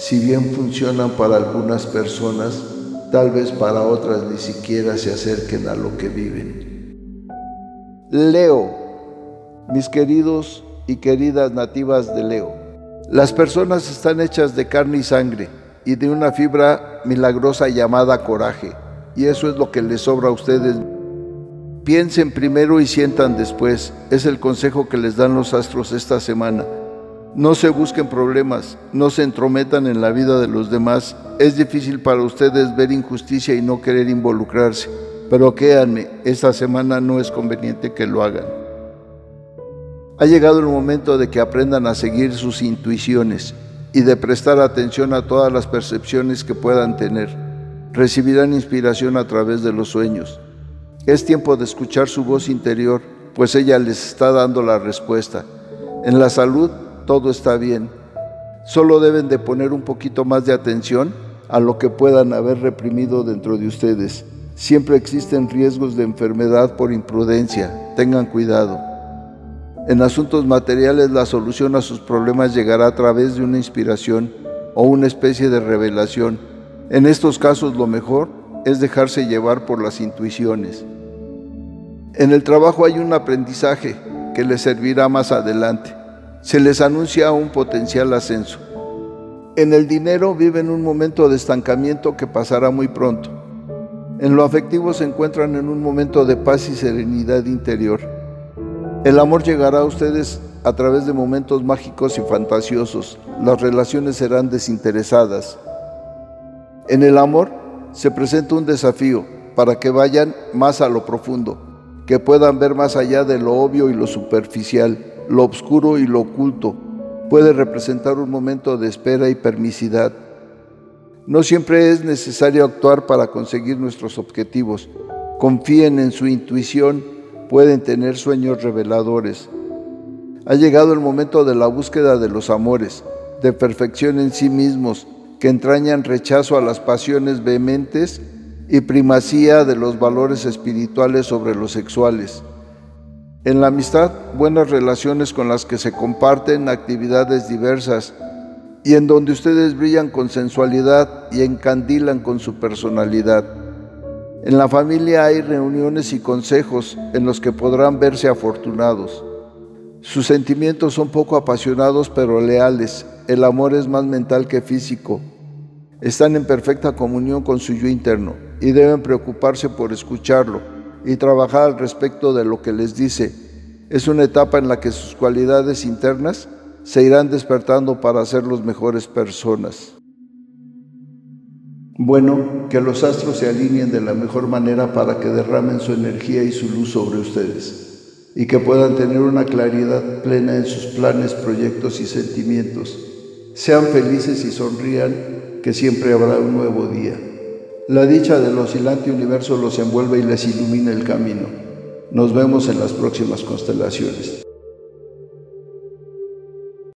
si bien funcionan para algunas personas, tal vez para otras ni siquiera se acerquen a lo que viven. Leo mis queridos y queridas nativas de Leo. Las personas están hechas de carne y sangre y de una fibra milagrosa llamada coraje, y eso es lo que les sobra a ustedes. Piensen primero y sientan después, es el consejo que les dan los astros esta semana. No se busquen problemas, no se entrometan en la vida de los demás. Es difícil para ustedes ver injusticia y no querer involucrarse, pero créanme, esta semana no es conveniente que lo hagan. Ha llegado el momento de que aprendan a seguir sus intuiciones y de prestar atención a todas las percepciones que puedan tener. Recibirán inspiración a través de los sueños. Es tiempo de escuchar su voz interior, pues ella les está dando la respuesta. En la salud todo está bien. Solo deben de poner un poquito más de atención a lo que puedan haber reprimido dentro de ustedes. Siempre existen riesgos de enfermedad por imprudencia. Tengan cuidado. En asuntos materiales la solución a sus problemas llegará a través de una inspiración o una especie de revelación. En estos casos lo mejor es dejarse llevar por las intuiciones. En el trabajo hay un aprendizaje que les servirá más adelante. Se les anuncia un potencial ascenso. En el dinero viven un momento de estancamiento que pasará muy pronto. En lo afectivo se encuentran en un momento de paz y serenidad interior. El amor llegará a ustedes a través de momentos mágicos y fantasiosos. Las relaciones serán desinteresadas. En el amor se presenta un desafío para que vayan más a lo profundo, que puedan ver más allá de lo obvio y lo superficial, lo oscuro y lo oculto. Puede representar un momento de espera y permisidad. No siempre es necesario actuar para conseguir nuestros objetivos. Confíen en su intuición pueden tener sueños reveladores. Ha llegado el momento de la búsqueda de los amores, de perfección en sí mismos, que entrañan rechazo a las pasiones vehementes y primacía de los valores espirituales sobre los sexuales. En la amistad, buenas relaciones con las que se comparten actividades diversas y en donde ustedes brillan con sensualidad y encandilan con su personalidad. En la familia hay reuniones y consejos en los que podrán verse afortunados. Sus sentimientos son poco apasionados pero leales. El amor es más mental que físico. Están en perfecta comunión con su yo interno y deben preocuparse por escucharlo y trabajar al respecto de lo que les dice. Es una etapa en la que sus cualidades internas se irán despertando para ser los mejores personas. Bueno, que los astros se alineen de la mejor manera para que derramen su energía y su luz sobre ustedes y que puedan tener una claridad plena en sus planes, proyectos y sentimientos. Sean felices y sonrían, que siempre habrá un nuevo día. La dicha del oscilante universo los envuelve y les ilumina el camino. Nos vemos en las próximas constelaciones.